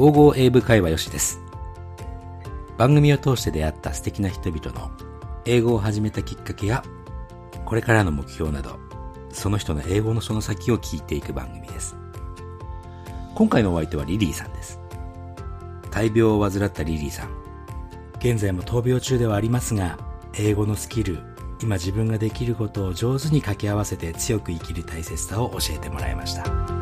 55英語会話よしです。番組を通して出会った素敵な人々の英語を始めたきっかけや、これからの目標など、その人の英語のその先を聞いていく番組です。今回のお相手はリリーさんです。大病を患ったリリーさん。現在も闘病中ではありますが、英語のスキル、今自分ができることを上手に掛け合わせて強く生きる大切さを教えてもらいました。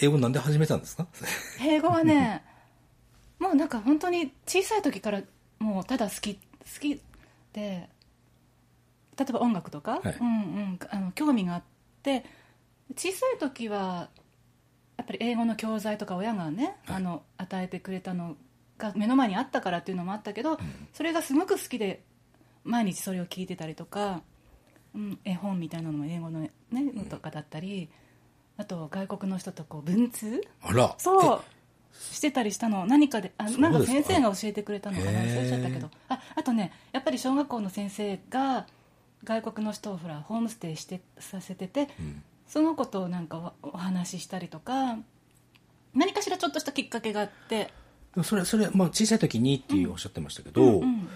英語なんで始めたんですか？英語はね もうなんか本当に小さい時からもうただ好き好きで例えば音楽とか、はい。うんうん、あの興味があって小さい時はやっぱり英語の教材とか親がね、はい。あの与えてくれたのが目の前にあったからっていうのもあったけど、それがすごく好きで毎日それを聞いてたりとか、うん、絵本みたいなのも英語の,、ね、のとかだったりあと外国の人とこう文通？あら。そう。してたりしたの？何かであなんか先生が教えてくれたのかな？忘れちゃったけど。ああとねやっぱり小学校の先生が外国の人をほらホームステイしてさせてて、ん。その子となんかおお話ししたりとか何かしらちょっとしたきっかけがあって。それ、それ、まあ小さい時にっていうおっしゃってましたけど、うん。だ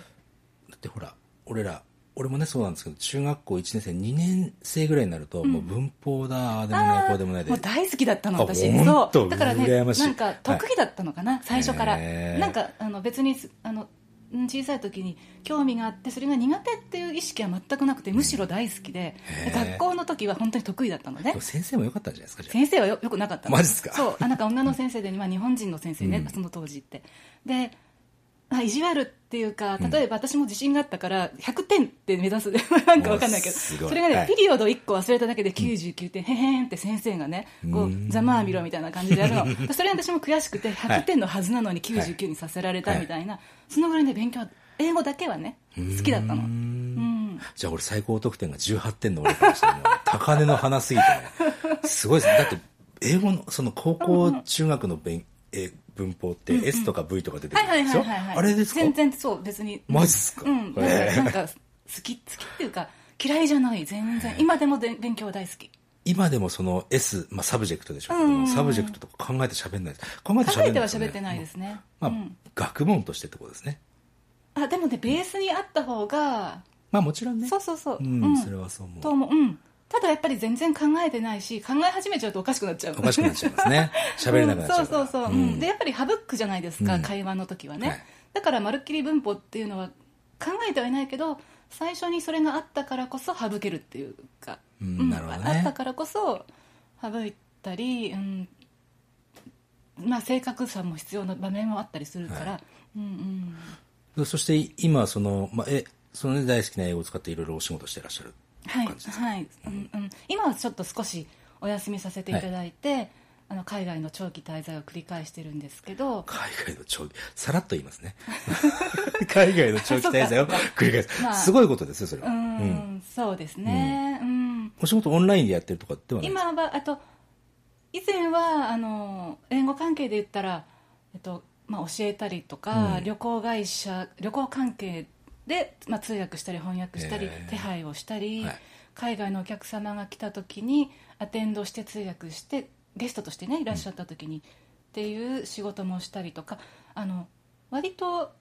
ってほら、俺ら、俺もねそうなんですけど、中学校1年生、2年生ぐらいになると、もう文法だ、ああでもない、こうでもないで。もう。大好きだったのあ私。そう。だからねなんか得意だったのかな、最初から。なんかあの別にすあのうん小さい時に興味があってそれが苦手っていう意識は全くなくてむしろ大好きで学校の時は本当に得意だったのね。でも先生も良かったんじゃないですか、先生はよよくなかったの。マジっすか？そう。あなんか女の先生で、まあ、日本人の先生ね、うん。その当時って。であ意地悪っていうか例えば私も自信があったから100点って目指す。なんかわかんないけど。それがね、はい。ピリオド1個忘れただけで99点、へへんって先生がねこううんざまあみろみたいな感じでやるの。それ私も悔しくて100点のはずなのに99にさせられたみたいな、そのぐらいで勉強英語だけはね好きだったの。うん。じゃあ俺最高得点が18点の俺からしたら 高嶺の花すぎてね。すごいですね。だって、英語の、その高校、中学の勉、え文法って S とか V とか出てくるんですよ。あれですか？全然そう別に。マジっすか？うん。なんか好き好きっていうか嫌いじゃない全然。今でもで勉強大好き。今でもその S、まあ subject でしょ？うけど subject とか考えて喋んないです。考えて考えては喋んないですよね喋ってないですね、まあうん、学問としてってことですね。あでもねベースにあった方が、まあもちろんね。そうそうそう、うん、それはそう思う。と思う。うんただやっぱり全然考えてないし考え始めちゃうとおかしくなっちゃう。おかしくなっちゃいますね。喋れなくなっちゃうから。んそうそうそう、うん。でやっぱり省くじゃないですか、うん。会話の時はね、はい。だからまるっきり文法っていうのは考えてはいないけど最初にそれがあったからこそ省けるっていうか、うんなるほどね。あったからこそ省いたり、うん。まあ、正確さも必要な場面もあったりするから、はい。うんうん。でそして今その、まあ、えその、ね、大好きな英語を使っていろいろお仕事してらっしゃる。はい感じですはい。うんうん、今はちょっと少しお休みさせていただいて、あの海外の長期滞在を繰り返してるんですけど。海外の長期さらっと言いますね。海外の長期滞在を繰り返す、まあ。すごいことですよそれは、うん、うん。そうですね、うん。お仕事オンラインでやってるとかではないですか？今はあと以前はあの英語関係で言ったら、えっとまあ、教えたりとか、うん。旅行会社旅行関係で、まあ、通訳したり翻訳したり、手配をしたり、はい。海外のお客様が来た時にアテンドして通訳してゲストとしてねいらっしゃった時に、っていう仕事もしたりとかあの割と、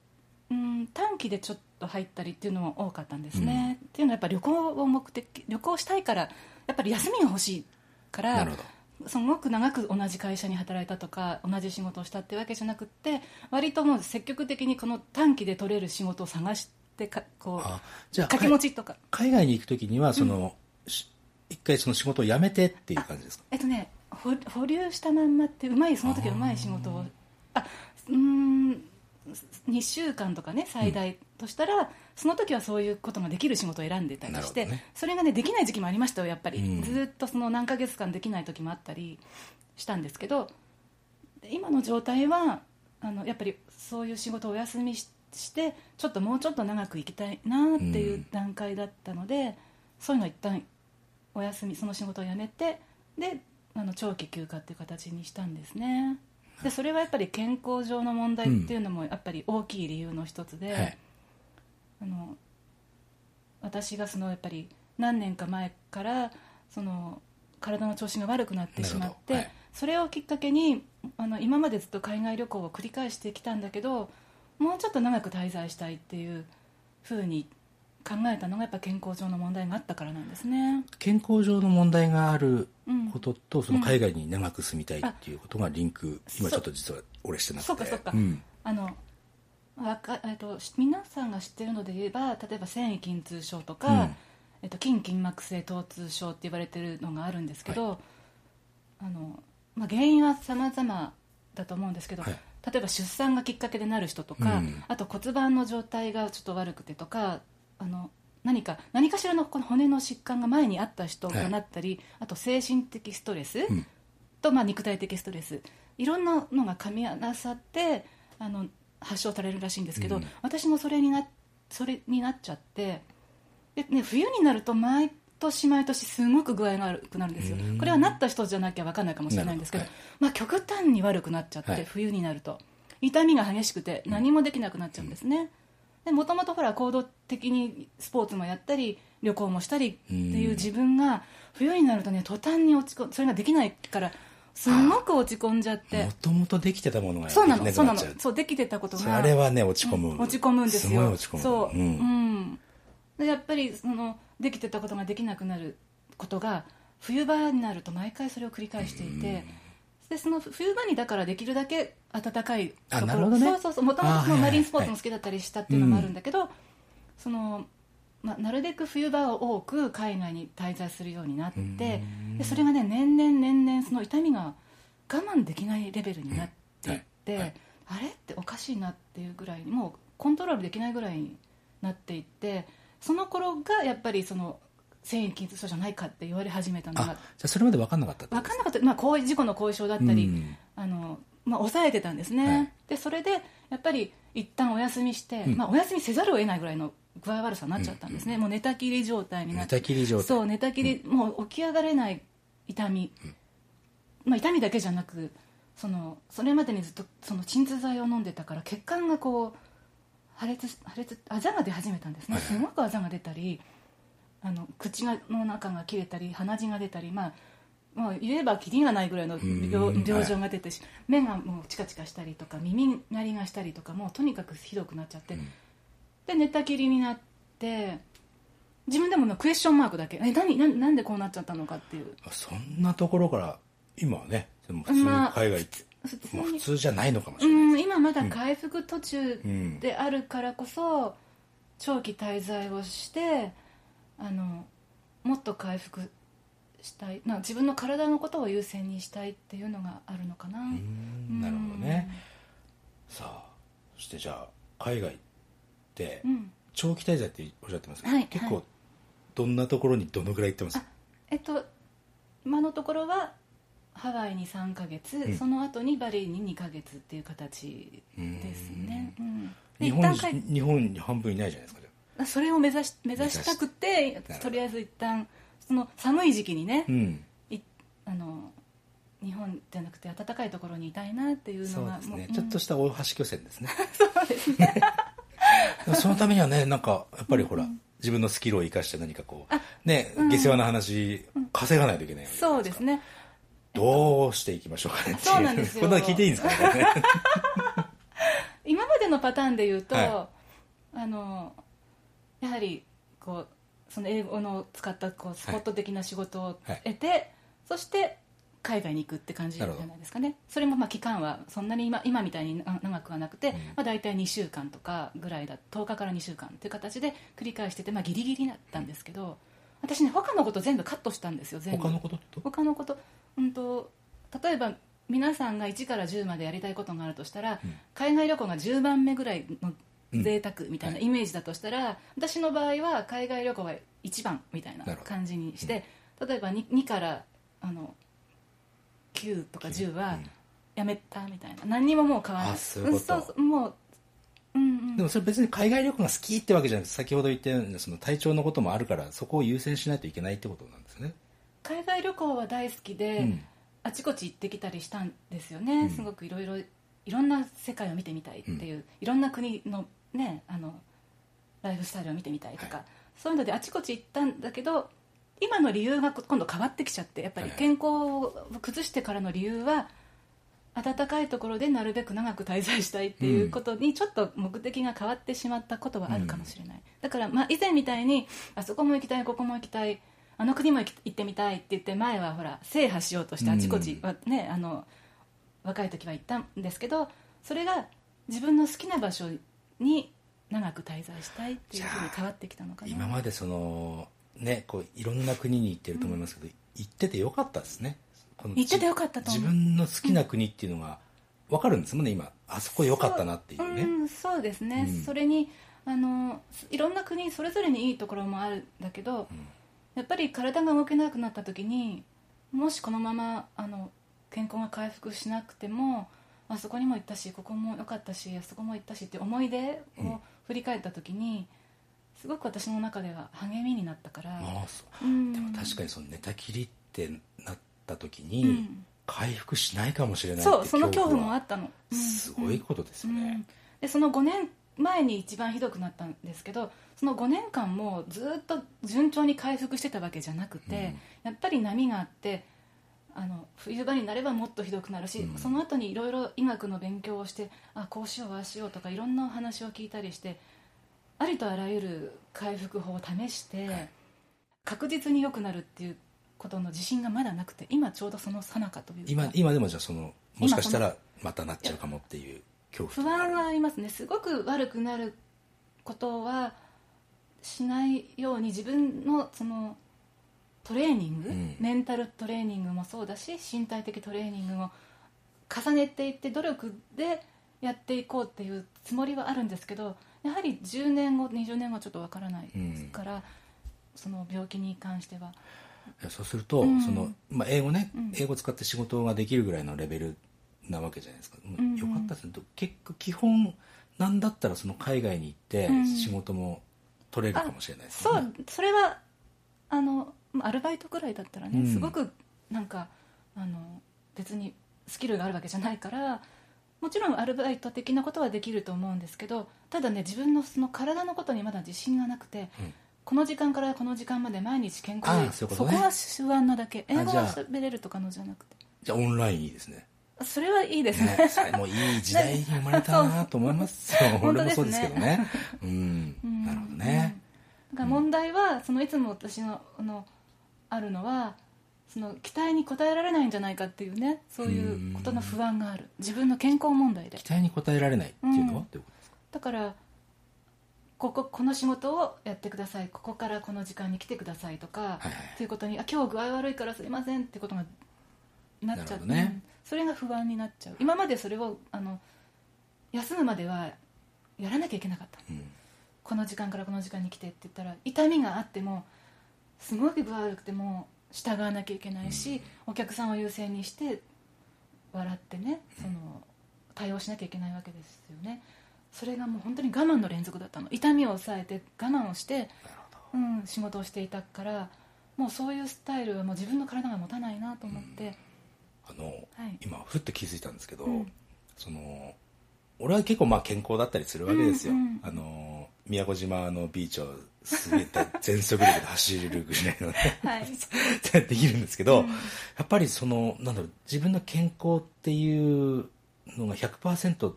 うん、短期でちょっと入ったりっていうのも多かったんですね、っていうのはやっぱり旅行を目的旅行したいからやっぱり休みが欲しいからすごく長く同じ会社に働いたとか同じ仕事をしたってわけじゃなくって割ともう積極的にこの短期で取れる仕事を探してかこあうじゃあ掛け持ちとか。海外に行くときにはその、し一回その仕事を辞めてっていう感じですか？えっとね保保留したまんまってうまいその時はうまい仕事を。あうーん2週間とかね最大としたら、その時はそういうことができる仕事を選んでたりして、ね。それがねできない時期もありましたよやっぱり、うん。ずっとその何ヶ月間できない時もあったりしたんですけどで今の状態はあのやっぱりそういう仕事をお休みししてちょっともうちょっと長く行きたいなっていう段階だったので、そういうのを一旦お休みその仕事を辞めてであの長期休暇っていう形にしたんですね。でそれはやっぱり健康上の問題っていうのもやっぱり大きい理由の一つで、はい。あの私がそのやっぱり何年か前からその体の調子が悪くなってしまって、はい。それをきっかけにあの今までずっと海外旅行を繰り返してきたんだけどもうちょっと長く滞在したいっていうふうに考えたのがやっぱ健康上の問題があったからなんですね。健康上の問題があるうん。ことと、その海外に長く住みたいっていうことがリンク、今ちょっと実は俺してなくて。そうかそうか。ん。あのわかえっとし皆さんが知ってるので言えば例えば繊維筋痛症とか、うん。えっと、筋筋膜性疼痛症って言われてるのがあるんですけど、あのまあ、原因は様々だと思うんですけど、はい例えば出産がきっかけでなる人とか、うん。あと骨盤の状態がちょっと悪くてとかあの何か何かしらのこの骨の疾患が前にあった人がなったり、あと精神的ストレス、うん。と、まあ、肉体的ストレスいろんなのが噛み合わさってあの発症されるらしいんですけど、うん。私もそれになそれになっちゃってで、ね、冬になると毎年毎年すごく具合が悪くなるんですよ。うんこれはなった人じゃなきゃ分かんないかもしれないんですけどなるまあ、極端に悪くなっちゃって、はい。冬になると。痛みが激しくて何もできなくなっちゃうんですね、でもともとほら行動的にスポーツもやったり旅行もしたりっていう自分が冬になるとね途端に落ち込それができないからすごく落ち込んじゃって。もともとできてたものがそうなのそうなの。そうできてたことがそれはね落ち込む、うん落ち込むんですよ。すごい落ち込む。そう、ううん。んでやっぱりそのできてたことができなくなることが冬場になると毎回それを繰り返していて、でその冬場にだからできるだけ暖かいあなるほどね。そうそうそうもともとマリンスポーツも好きだったりしたっていうのもあるんだけど、そのまあ、なるべく冬場を多く海外に滞在するようになってうん。でそれがね年々年々その痛みが我慢できないレベルになっていって、うんはい。あれっておかしいなっていうぐらいにもうコントロールできないぐらいになっていってその頃がやっぱりその繊維筋痛症じゃないかって言われ始めたのあじゃがあそれまで分かんなかった分とか？んなかった、まあ、後遺事故の後遺症だったり、うん。あのまあ、抑えてたんですね、はい。でそれでやっぱり一旦お休みして、うん。まあ、お休みせざるを得ないぐらいの具合悪さになっちゃったんですね、もう寝たきり状態にな寝ってたきり状態。そう寝たきり、もう起き上がれない痛み、まあ、痛みだけじゃなくそのそれまでにずっとその鎮痛剤を飲んでたから血管がこう破裂し破裂あざが出始めたんですね。はいはい。すごくあざが出たりあの口がの中が切れたり鼻血が出たりまあまあ、言えばキリがないぐらいのうん病病状が出てし、目がもうチカチカしたりとか耳鳴りがしたりとかもうとにかくひどくなっちゃって、うん。で寝たきりになって自分でもねクエスチョンマークだけえ何ななんでこうなっちゃったのかっていう。あそんなところから今はねでも普通にまあ海外、普通まあ、普に通じゃないのかもしうれない、ん今まだ回復途中うん。であるからこそ長期滞在をしてあのもっと回復したい、まあ、自分の体のことを優先にしたいっていうのがあるのかな、うん。なるほどね。さあそしてじゃあ海外って長期滞在っておっしゃってますけど、はい結構はいどんなところにどのぐらい行ってます？あえっと今のところはハワイに3ヶ月、うん。その後にバリに2ヶ月っていう形ですね、うん。で日本日本に半分いないじゃないですかそれを目指し目指したくてとりあえず一旦その寒い時期にねあ、うん。いあの日本じゃなくて暖かいところにいたいなっていうそのがうですね、もちょっとした大橋巨船ですね。そうですね。そのためにはねなんかやっぱりほら、自分のスキルを生かして何かこうあねうん下世話な話、稼がないといけないわけじゃないうですねどうしていきましょうかねっていう。そうなんですよ。こんなの聞いていいんですかね。今までのパターンで言うと、はあのやはりこうその英語の使ったこうスポット的な仕事をはい。得て、そして海外に行くって感じじゃないですかね。それもまあ期間はそんなに今今みたいにな長くはなくて、うん。まあ、大体2週間とかぐらいだ10日から2週間という形で繰り返してて、まあ、ギリギリだったんですけど私ね他のこと全部カットしたんですよ全部。他のことと？他のこと,、うん、と例えば皆さんが1から10までやりたいことがあるとしたら、うん。海外旅行が10番目ぐらいのうん贅沢みたいなはいイメージだとしたら、私の場合は海外旅行が1番みたいな感じにして、例えば 2, 2からあの9とか10はうん。やめたみたいな。何にももう変わらない。あそういうこと。んそうもううんうんでもそれ別に海外旅行が好きってわけじゃなくて先ほど言ったようにその体調のこともあるからそこを優先しないといけないってことなんですね、海外旅行は大好きで、うん。あちこち行ってきたりしたんですよね、うん。すごくいろいろいろんな世界を見てみたいっていう、いろんな国のねあのライフスタイルを見てみたいとか、はい。そういうのであちこち行ったんだけど今の理由が今度変わってきちゃってやっぱり健康を崩してからの理由は暖かいところでなるべく長く滞在したいっていうことにちょっと目的が変わってしまったことはあるかもしれない、だからまあ以前みたいにあそこも行きたいここも行きたいあの国も行ってみたいって言って前はほら制覇しようとしてあちこちはね、あの若い時は行ったんですけどそれが自分の好きな場所に長く滞在したいっていうふうに変わってきたのかな。今までそのねこういろんな国に行ってると思いますけど、行っててよかったですね行っててよかったと自分の好きな国っていうのが分かるんですもんね今。あそこ良かったなっていうね。うん、そうですね、うん。それにあのいろんな国それぞれにいいところもあるんだけど、やっぱり体が動けなくなった時にもしこのままあの健康が回復しなくてもあそこにも行ったしここも良かったしあそこも行ったしって思い出うん。を振り返った時に、すごく私の中では励みになったから、ああそう。うん。でも確かにその寝たきりってなった時うにん。回復しないかもしれないそうその恐怖もあはったの、うん。すごいことですよね。うん、でその5年前に一番ひどくなったんですけどその5年間もずっと順調に回復してたわけじゃなくて、やっぱり波があってあの冬場になればもっとひどくなるし、うん。その後にいろいろ医学の勉強をしてあこうしようああしようとかいろんなお話を聞いたりしてありとあらゆる回復法を試して、はい。確実に良くなるっていうことの自信がまだなくて今ちょうどその最中というか今今でもじゃあそのもしかしたらまたなっちゃうかもっていう恐不怖安はありますね。すごく悪くなることはしないように自分のそのトレーニング、うん。メンタルトレーニングもそうだし身体的トレーニングも重ねていって努力でやっていこうっていうつもりはあるんですけどやはり10年後20年後はちょっとわからないですから、その病気に関してはそうすると、うん。そのまあ、英語ね、うん。英語使って仕事ができるぐらいのレベルなわけじゃないですか、よかったですね。結構基本なんだったらその海外に行ってうん。仕事も取れるかもしれないですそよね、うそれはあのまあアルバイトぐらいだったらね、うん。すごくなんかあの別にスキルがあるわけじゃないからもちろんアルバイト的なことはできると思うんですけどただね自分のその体のことにまだ自信がなくて、うんこの時間からこの時間まで毎日健康あであそこは不安なだけ。英語は喋れるとかのじゃなくて。じゃあオンラインいいですね。それはいいですね。ねそれもいい時代に生まれたなと思います。よ 本当俺もそうですけどね。うん、うん。なるほどね、だから問題はそのいつも私のあのあるのはその期待に応えられないんじゃないかっていうねそういうことの不安がある。自分の健康問題で。期待に応えられないっていうのは、うん。どういうことですか？だからこここの仕事をやってください。ここからこの時間に来てくださいとか、はいはいっていうことにあ今日具合悪いからすいませんってことがなっちゃって、ね。うん。それが不安になっちゃう。今までそれをあの休むまではやらなきゃいけなかった。うん。この時間からこの時間に来てって言ったら痛みがあってもすごく具合悪くても従わなきゃいけないし、お客さんを優先にして笑ってねその対応しなきゃいけないわけですよねそれがもう本当に我慢の連続だったの。痛みを抑えて我慢をして、うん、仕事をしていたからもうそういうスタイルはもう自分の体が持たないなと思って、あの、はい。今ふっと気づいたんですけど、うん。その俺は結構まあ健康だったりするわけですよ、うんうんあの宮古島のビーチを滑って全速力で走れるぐらいのね。はい。できるんですけど、うん。やっぱりそのなんだろう自分の健康っていうのが100%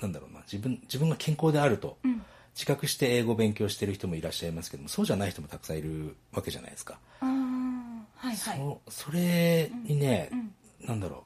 なんだろうな自分自分が健康であるとうん。自覚して英語を勉強してる人もいらっしゃいますけどもそうじゃない人もたくさんいるわけじゃないですか、はいはい。そそれにね、うんなんだろう。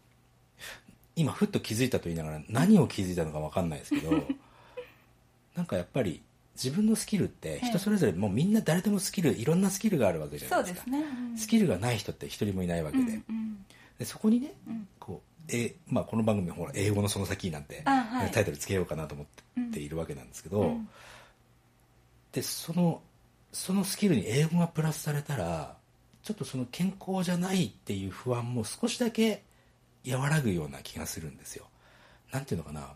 今ふっと気づいたと言いながら何を気づいたのか分かんないですけど なんかやっぱり自分のスキルって人それぞれもうみんな誰でもスキルいろんなスキルがあるわけじゃないですすね、うん。スキルがない人って一人もいないわけで,、うんうん。でそこにねうん。こうえまあ、この番組ほら英語のその先なんて、あはい。タイトルつけようかなと思っているわけなんですけど、うん。でそのそのスキルに英語がプラスされたらちょっとその健康じゃないっていう不安も少しだけ和らぐような気がするんですよ。なんていうのかな？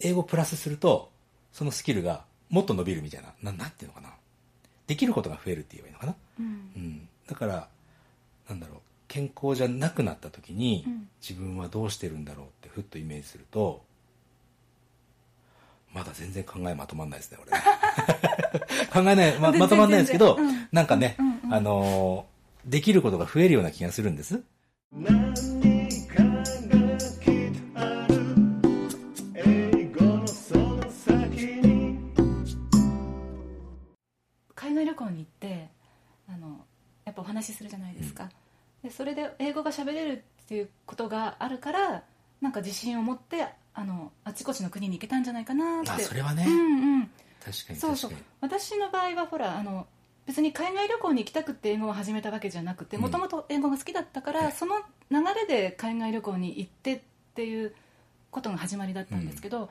英語プラスするとそのスキルがもっと伸びるみたいな。ななんていうのかな？できることが増えるって言えばいいのかな、うん。うん、だからなんだろう健康じゃなくなった時に、うん。自分はどうしてるんだろうってふっとイメージするとまだ全然考えまとまんないですね俺。考えない、ままとまんないですけど、全然。うん。なんかね、うんうんあのーできることが増えるような気がするんです。海外旅行に行ってあのやっぱお話しするじゃないですか、でそれで英語が喋れるっていうことがあるからなんか自信を持ってあのあちこちの国に行けたんじゃないかなって。あ、それはね、うんうん。確かにそうそう。私の場合はほらあの別に海外旅行に行きたくて英語を始めたわけじゃなくてもともと英語が好きだったから、はい。その流れで海外旅行に行ってっていうことが始まりだったんですけど、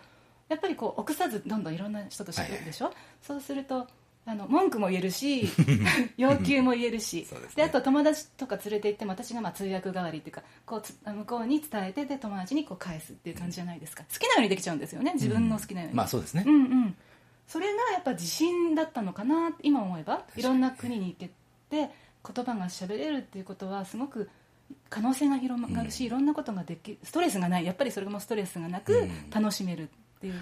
やっぱりこう臆さずどんどんいろんな人と知るでしょ、そうするとあの文句も言えるし 要求も言えるし。ですね。であと友達とか連れて行っても私がまあ通訳代わりっていうかこうつ向こうに伝えてで友達にこう返すっていう感じじゃないですか。好きなようにできちゃうんですよね自分の好きなように、まあそうですね。うんうん、それがやっぱ自信だったのかな今思えばいろんな国に行けて言葉が喋れるっていうことはすごく可能性が広がるし、いろんなことができストレスがない。やっぱりそれもストレスがなくうん。楽しめるっていう、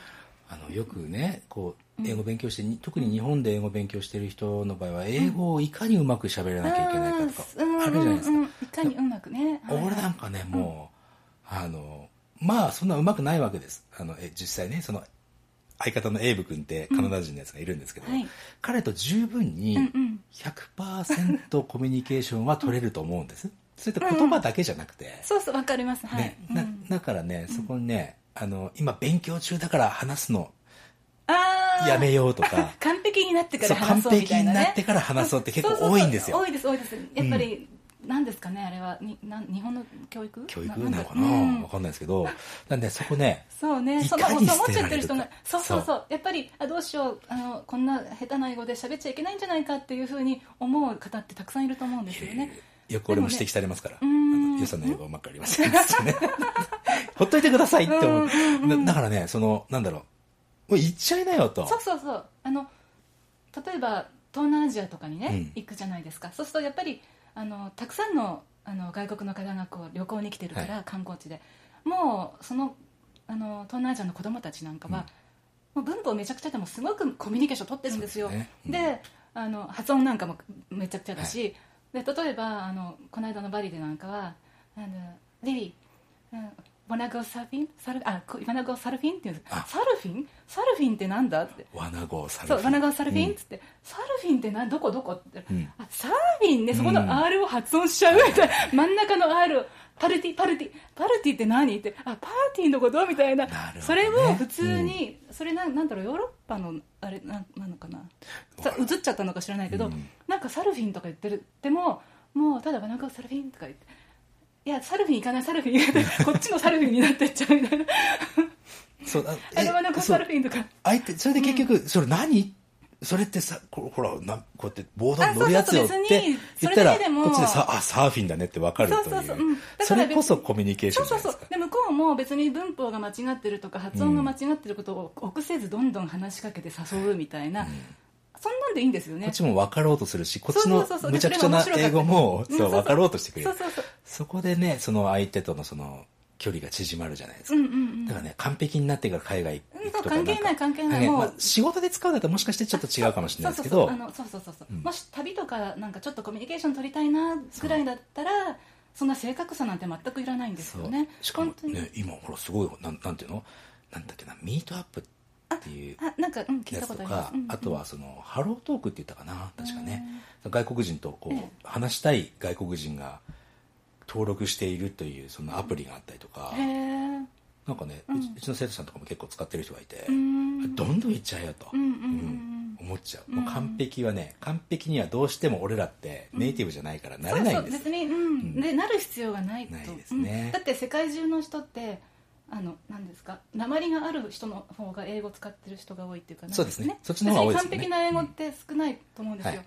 あのよくねこう英語勉強して、に特に日本で英語勉強してる人の場合は英語をいかにうまく喋らなきゃいけないかとかうん。あるじゃないですか、うん。うんいかにうまくね、はい。俺なんかねもう、あのまあそんなうまくないわけです。あのえ実際ねその相方のエイブ君ってカナダ人のやつがいるんですけど、はい。彼と十分にうんうん。100%コミュニケーションは取れると思うんです。それって言葉だけじゃなくて、そうそうわかります。はい、ねだからねそこにねあの今勉強中だから話すの。あーやめようとか。完璧になってから話そうみ璧にたいなね。なってから話そうって結構そうそうそう。多いんですよ。多いです多いです。やっぱり、なんですかねあれは。になん日本の教育？教育？んなのかな、うん。わかんないですけど。なんでそこねそうね。いそのそうかに思っちゃってる人がそうそうそそう。やっぱりあどうしよう。あのこんな下手な英語で喋っちゃいけないんじゃないかっていうふうに思う方ってたくさんいると思うんですよね。よく俺も指摘されますから、ねよその英語うまくありませんね。ほっといてくださいって思う、だだからねそのなんだろうもう言っちゃいなよと。そうそうそう。あの例えば東南アジアとかにね、うん。行くじゃないですか。そうするとやっぱりあのたくさんのあの外国の方がこう旅行に来てるから、は観光地で。もうそのあの東南アジアの子供たちなんかは、もう文法めちゃくちゃでもすごくコミュニケーション取ってるんですよ。ですね。うん。であの発音なんかもめちゃくちゃだし、で例えばあのこの間のバリでなんかは「あのリリー、うん、ワナゴサルフィンサルあこワナゴサルフィン」って言うんです。あ。サルフィンサルフィンってなんだって。ワナゴサルフィンそうワナゴサルフィンっうんつって、サルフィンってなどこどこって、うん。あサーフィンねそこうん。の R を発音しちゃうみたいな、真ん中の R をパルティパルティパルティって何？って。あパーティーのこと？みたいな。なるほどね。それを普通に、それなんなんだろうヨーロッパのあれななのかな？さ映っちゃったのか知らないけど、うん。なんかサルフィンとか言ってる。でももうただワナゴサルフィンとか言っていやサルフィン行かないサルフィン。行かないこっちのサルフィンになってっちゃうみたいな。そうああれワナゴそうサルフィンとか。相手それで結局、それ何？それってさこほらなこうやってボードに乗るやつよって言ったらこっちでさあサーフィンだねって分かるという。それこそコミュニケーションそうそうそう。で向こうも別に文法が間違ってるとか発音が間違ってることを臆せずどんどん話しかけて誘うみたいな、そんなんでいいんですよね。こっちも分かろうとするしこっちのむちゃくちゃな英語もそう分かろうとしてくれる。そうそうそうそこでねその相手とのその距離が縮まるじゃないですか、うんうんうん。だからね完璧になってから海外行くとか関係ない関係ない。もう。まあ、仕事で使うんだったらもしかしてちょっと違うかもしれないですけどそうそうそう。あのそうそうそうそう、うんもし旅とかなんかちょっとコミュニケーション取りたいなぐらいだったらそんな正確さなんて全くいらないんですよねしかもね今ほらすごいなんなんていうのなんだっけなミートアップっていうあなんか、うん、聞いやつとたことありますか、うんうんあとはそのハロートークって言ったかな確かね外国人とこう話したい外国人が登録しているというそのアプリがあったりとか、へえなんかね、うちうちの生徒さんとかも結構使ってる人がいて、ん。どんどんいっちゃえよと、うんうんうんうん。思っちゃう、もう完璧はね完璧にはどうしても俺らってネイティブじゃないからなれないんです。そうそう別に、うん。でなる必要がないと。ないですね。うん。だって世界中の人ってあの何ですか？鉛がある人の方が英語使ってる人が多いっていうかなんそうですね。そっちの方が多いですよね。完璧な英語って少ないと思うんですよ、はい。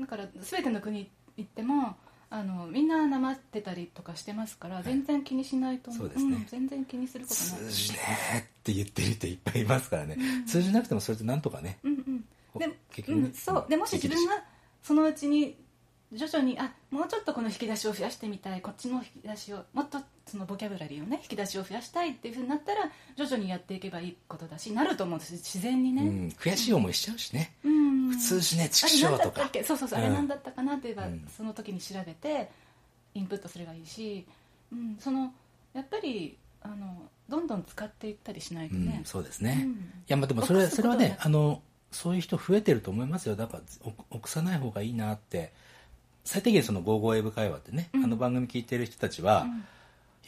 だから全ての国行ってもあのみんななまってたりとかしてますから全然気にしないと思う、そうですね。ん全然気にすることない。通じねーって言ってる人いっぱいいますからね、通じなくてもそれでなんとかねうんうん。で結局ねうん、そう。でもし自分がそのうちに徐々にあもうちょっとこの引き出しを増やしてみたいこっちの引き出しをもっとそのボキャブラリーをね引き出しを増やしたいっていうふうになったら徐々にやっていけばいいことだしなると思うんです。自然にね、うん、悔しい思いしちゃうしね、うん。普通しね畜生とか。ったっけ？そうそうそう、うん。あれ何だったかなって言えば、うん。その時に調べてインプットすればいいし、うん、そのやっぱりあのどんどん使っていったりしないとうん。ね、そうですね、うん。いやまあでもそれそれはねあのそういう人増えてると思いますよ。だからお臆さない方がいいなって最低限その「ゴーゴーエブ会話」ってね、うん。あの番組聞いてる人たちは、うん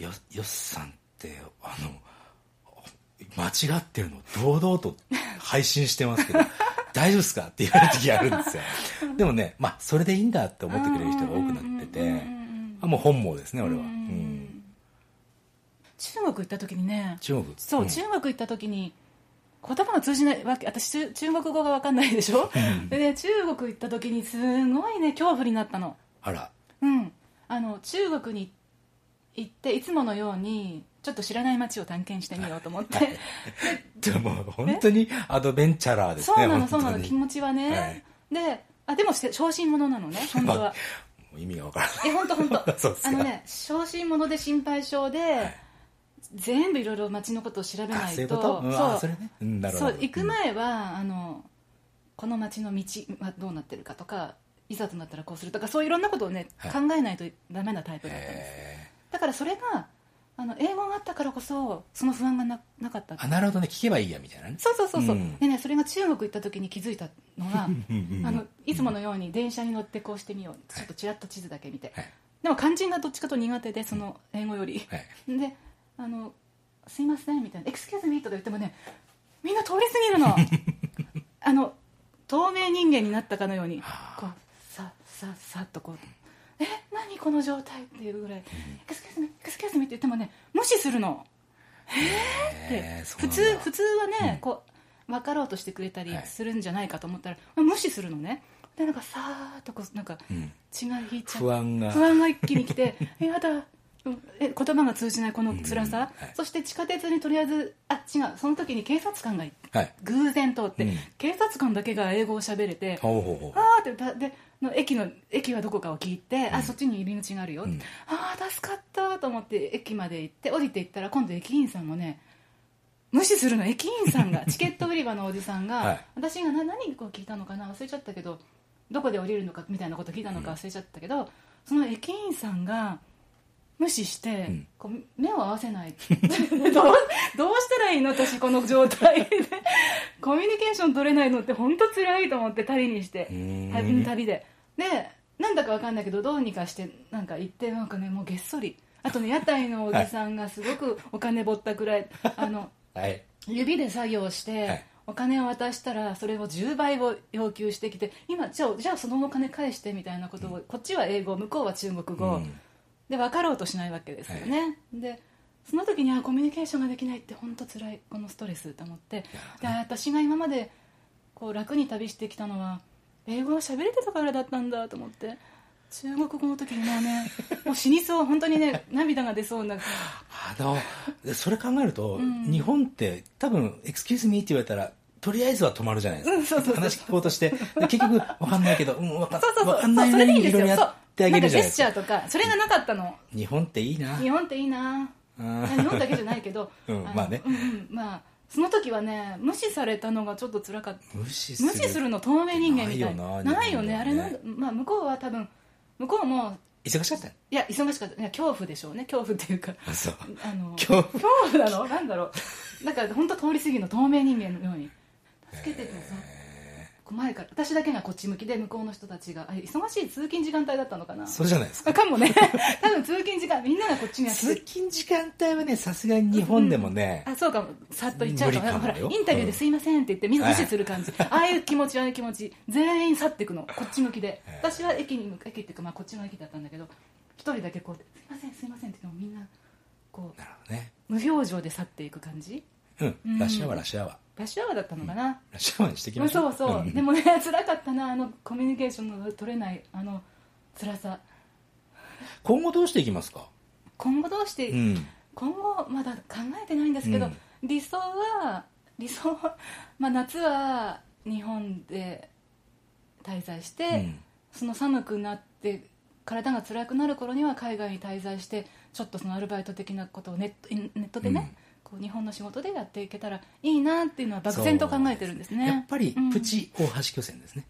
よよっさんってあの間違ってるの堂々と配信してますけど 大丈夫ですか？って言われる時あるんですよ。でもねまあそれでいいんだって思ってくれる人が多くなっててあもう本望ですね俺は、ううん。ん中国行った時にね。中国？そう、ん。中国行った時に言葉が通じないわけ私中中国語が分かんないでしょ、でね中国行った時にすごいね恐怖になったの。あら。うん。あの中国に行っていつものようにちょっと知らない街を探検してみようと思って、でも本当にアドベンチャラーですねそうなのそうなの気持ちはね、はい。であでも小心者なのね 本当は。もう意味がわからない。え本当本当。そうですか。あのね小心者で心配性で、全部いろいろ街のことを調べないとうんそう。ね。うん行く前は、あのこの街の道はどうなってるかとかいざとなったらこうするとかそういういろんなことをね、はい。考えないとダメなタイプだったんです。へだからそれがあの英語があったからこそその不安がななかった。ーあなるほどね聞けばいいやみたいなね。そうそうそうそう、うん。でねそれが中国行った時に気づいたのがうん。あのいつものように電車に乗ってこうしてみようちょっとちらっと地図だけ見て、はい。でも肝心がどっちかと苦手でその英語より、はい。であの「すいません」みたいな「エクスキューズミー」とか言ってもねみんな通り過ぎるの。あの透明人間になったかのようにはあ。こうさささっとこう「え何この状態?」っていうぐらい「Excuse me excuse me」って言ってもね無視するのへーそう普通普通はね、うん。こう分かろうとしてくれたりはい。するんじゃないかと思ったら、無視するのね。でなんかさーっとこうなんかうん。血が引いちゃう不安が。不安が一気に来て えやだうんえ言葉が通じないこの辛さ、そして地下鉄にとりあえずあ違うその時に警察官がいはい。偶然通って、うん。警察官だけが英語を喋れて、あーってばでの駅の駅はどこかを聞いて、あうん。そっちに入り口があるよ、うん。ああ助かったと思って駅まで行って降りていったら今度駅員さんもね無視するの。駅員さんが チケット売り場のおじさんが、はい。私がな何を聞いたのかな？忘れちゃったけどどこで降りるのかみたいなこと聞いたのか忘れちゃったけど、その駅員さんが無視して、ん。こう目を合わせない。どうどうしたらいいの私この状態で。コミュニケーション取れないのって本当辛いと思って旅にして。旅に旅で。でなんだかわかんないけどどうにかしてなんか行ってなんかねもうげっそり。あとね屋台のおじさんがすごくお金ぼったくらいあの はい。指で作業して、はい。お金を渡したらそれを10倍を要求してきて今じゃあじゃあそのお金返してみたいなことを、こっちは英語向こうは中国語、うんで分かろうとしないわけですよね、でその時にあコミュニケーションができないって本当辛いこのストレスと思って。で私が今までこう楽に旅してきたのは英語が喋れてたからだったんだと思って中国語の時にもうね もう死にそう本当にね涙が出そうな。あのそれ考えると、ん。日本って多分「エクスキューズミー」って言われたらとりあえずは止まるじゃないですか、話聞こうとしてで結局分かんないけど、うん、分かそうそうそう。わかんないそなりにいろいろやってあげるじゃないですかジェスチャーとかそれがなかったの。日本っていいな。日本っていいな。うん。日本だけじゃないけど、うんのまあね。うんうん。まあその時はね無視されたのがちょっと辛かった。無視する。無視するの透明人間みたい。ないよなないよね日本ではあれなんだ、まあ、向こうは多分向こうも忙しかった？いや忙しかった。いや恐怖でしょうね。恐怖っていうか。あそう。あの恐怖。恐怖なのなんだろう。だから本当通り過ぎの透明人間のように。助けてください前から私だけがこっち向きで向こうの人たちがあ忙しい通勤時間帯だったのかな？そうじゃないですか。あかもね。多分通勤時間みんながこっちに通勤時間帯はねさすがに日本でもね、あそうかも。さっと言っちゃうかもほらインタビューですいませんって言ってみんな無視する感じ、ああい。う気持ちああいう気持ち全員去っていくの。こっち向きで。私は駅に向か駅っていうか、まあ、こっちの駅だったんだけど一人だけこうすいませんすいませんって言ってもみんなこなるほどね。う無表情で去っていく感じ？うん。うん。ラッシュアワーラッシュアワーラッシュアワーだったのかな、ラッシュアワーにしていきましそうそう、ん。でもね 辛かったなあのコミュニケーションの取れないあの辛さ。今後どうしていきますか？今後どうして、うん。今後まだ考えてないんですけど、うん。理想は理想は、まあ、夏は日本で滞在して、うん。その寒くなって体が辛くなる頃には海外に滞在してちょっとそのアルバイト的なことをネットネットでね、こう日本の仕事でやっていけたらいいなっていうのは漠然と考えてるんですね。やっぱりうん。プチ大橋巨船ですね、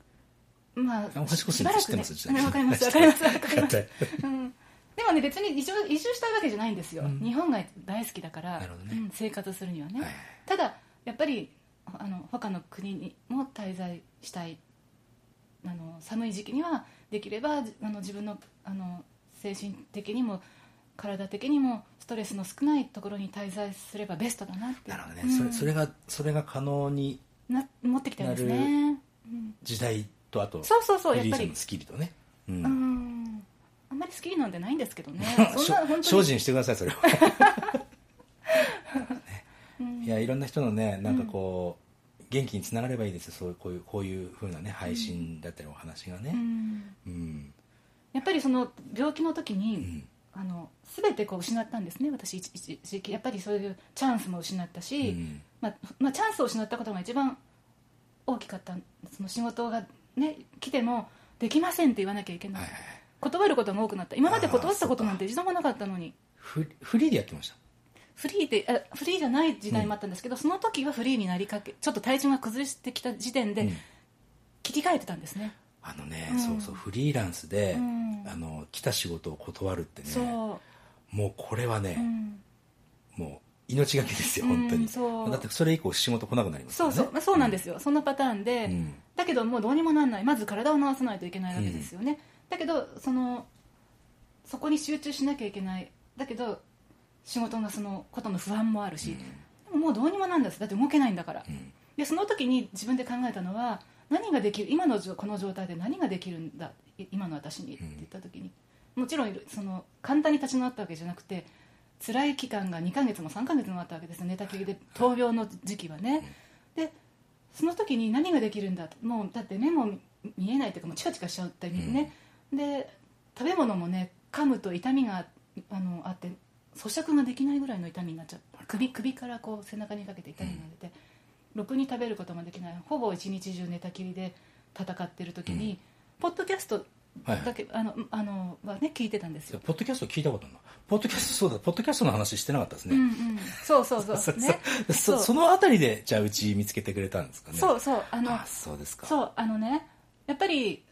まあ大橋巨し船っばらくね。て知ってます？ねわかります。わかります。わかります。はいうん。でもね別に移住移住したいわけじゃないんですよ、うん。日本が大好きだからね。うん、生活するにはね、はい。ただやっぱりあの他の国にも滞在したい。あの寒い時期にはできればあの自分のあの精神的にも体的にもストレスの少ないところに滞在すればベストだなって。なるほどね、うん。それそれがそれが可能にな持ってきたんですね、うん。時代とあとそうそうそうやっぱり。スキルとね、うん。うん。あんまり好きなんてないんですけどね。そんな本当精に進してくださいそれは。う んいやいろんな人のねなんかこう、元気につながればいいですよ。そういうこういうこういう風なね配信だったりお話がうねん。うん、やっぱりその病気の時に、うんあの全てこう失ったんですね私一一時期。やっぱりそういうチャンスも失ったし、うん。まあまあ、チャンスを失ったことが一番大きかった。その仕事が、ね、来てもできませんって言わなきゃいけない、はい断ることが多くなった。今まで断ったことなんて一度もなかったのに。フフリーでやってました？フリーであフリーじゃない時代もあったんですけど、その時はフリーになりかけちょっと体調が崩してきた時点でうん。切り替えてたんですね、あのね、うん。そうそうフリーランスで、うん。あの来た仕事を断るってねもうこれはね、うん。もう命がけですよ本当に、だってそれ以降仕事来なくなりますからね。そうそう、まあそうなんですよ、そんなパターンで、うん。だけどもうどうにもならない。まず体を治さないといけないわけですよね、だけどそのそこに集中しなきゃいけない。だけど仕事のそのことの不安もあるし、でももうどうにもなんです。だって動けないんだから、うん。でその時に自分で考えたのは何ができる今のじょこの状態で何ができるんだい今の私にって言った時に、もちろんその簡単に立ち直ったわけじゃなくて辛い期間が2ヶ月も3ヶ月もあったわけです。よ寝たきりで闘病の時期はね、でその時に何ができるんだともうだって目も見見えないというかもうチカチカしちゃったりね、で食べ物もね噛むと痛みがあのあって咀嚼ができないぐらいの痛みになっちゃう。首首からこう背中にかけて痛みが出て、ろくに食べることができない。ほぼ一日中寝たきりで戦ってる時に、ポッドキャストはいだけ、あのあのはね聞いてたんですよ、ポッドキャスト聞いたことなポッドキャストそうだポッドキャストの話してなかったですね、うんうん、そうそうそう。そね。そそのあたりでじゃあうち見つけてくれたんですかね？そうそう。あのあそうですか。そうあのねやっぱり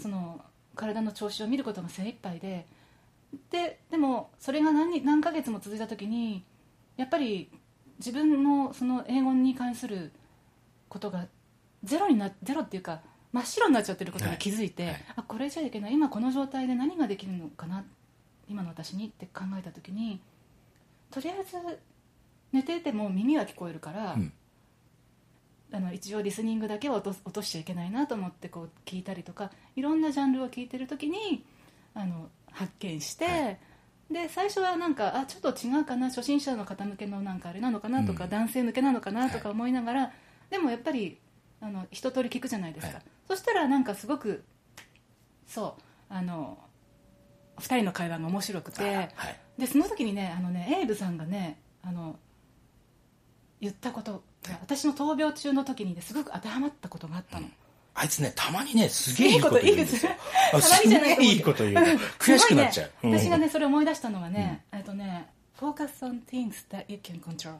その体の調子を見ることが精一杯でででもそれが何何ヶ月も続いた時にやっぱり自分のその英語に関することがゼロになゼロっていうか真っ白になっちゃってることに気づいて、はい。はいあこれじゃいけない。今この状態で何ができるのかな？今の私にって考えた時にとりあえず寝てても耳は聞こえるから、うん。あの一応リスニングだけは落とす落としちゃいけないなと思ってこう聞いたりとかいろんなジャンルを聞いてる時にあの発見して、はで最初はなんかあちょっと違うかな初心者の方向けのなんかあれなのかなとか、うん。男性向けなのかなとかはい。思いながら、でもやっぱりあの一通り聞くじゃないですか、はい。そしたらなんかすごくそうあの2人の会話が面白くて、はい。でその時にねあのねエイブさんがねあの言ったことが私の闘病中の時にねすごく当てはまったことがあったの、あいつねたまにねすげえいいこと言うんですよ。いと思うすげえいいこと言うの悔しくなっちゃう、ね、私がうんねそれ思い出したのはね、えっとね Focus on things that you can control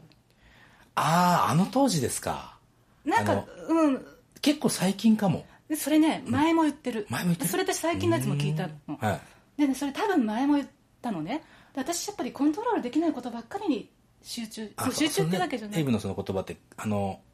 あああの当時ですか。なんかうん。結構最近かも。でそれね前も言ってる,、前も言ってる？それ私最近のやつも聞いたの。はいでねそれ多分前も言ったのね。で私やっぱりコントロールできないことばっかりに集中あ集中ってわけじゃない。エイブのその言葉ってあのふ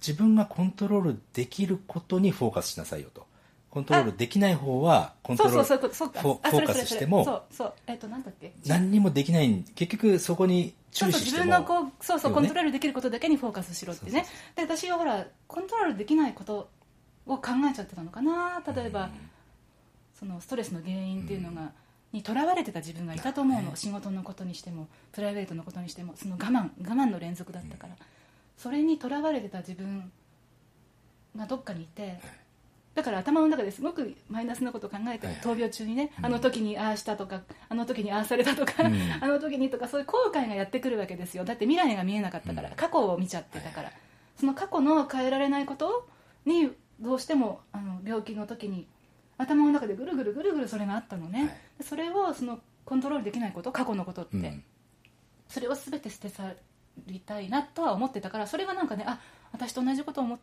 自分がコントロールできることにフォーカスしなさいよと。コントロールできない方はコントロールフォーカスしてもそうそう。えっ、となんだっけ？何にもできない結局そこに注視しても。自分のこうそうそう、コントロールできることだけにフォーカスしろってね。で私はほらコントロールできないことを考えちゃってたのかな。例えば、そのストレスの原因っていうのが、にとらわれてた自分がいたと思うの、仕事のことにしてもプライベートのことにしてもその我慢我慢の連続だったから、それにとらわれてた自分がどっかにいて、だから頭の中ですごくマイナスなことを考えて闘病中にね、あの時にああしたとかあの時にああされたとか、うん。あの時にとかそういう後悔がやってくるわけですよ。だって未来が見えなかったから、うん。過去を見ちゃってたから、その過去の変えられないことにどうしてもあの病気の時に頭の中でぐるぐるぐるぐるそれがあったのね、はい。それをそのコントロールできないこと過去のことって、うん。それを全て捨て去りたいなとは思ってたからそれがなんかねあ私と同じことを思っ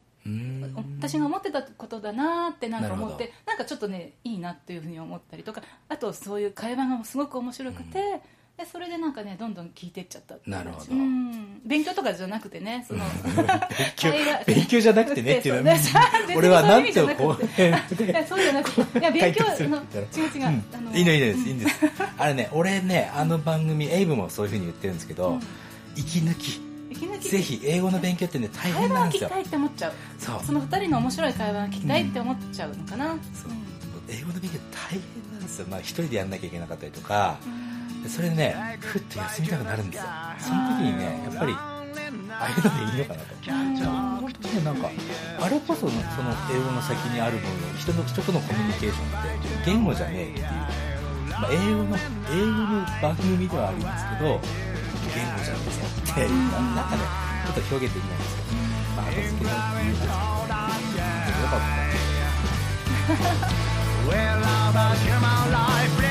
私が思ってたことだなってなんか思ってなんかちょっとねいいなっていうふうに思ったりとかあとそういう会話がすごく面白くて、でそれでなんかねどんどん聞いてっちゃったっなるほどうん勉強とかじゃなくてねその勉強勉強じゃなくてねっていうのはう全然俺はなんてそういやそうじゃなくていや勉強のいな違う違う、あのいいのいいのですいいんですあれね俺ねあの番組エイブもそういうふうに言ってるんですけど、うん息抜き。息抜き。ぜひ英語の勉強ってね大会変なんですよ。話を聞きたいって思っちゃう。そう。その二人の面白い会話が聞きたいって思っちゃうのかな、そう。英語の勉強大変なんですよ、まあ、一人でやんなきゃいけなかったりとかそれでねふっと休みたくなるんですよ。その時にねやっぱりああいうのでいいのかなと。本当ねなんかあれこそその英語の先にあるもの人の人とのコミュニケーションって言語じゃねえっていう、まあ、英語の英語の番組ではあるんですけど言語じゃなくて、うん、中でちょっと表現できないんですけど、まあ、後付けの理由がつくので、よかったなと思す。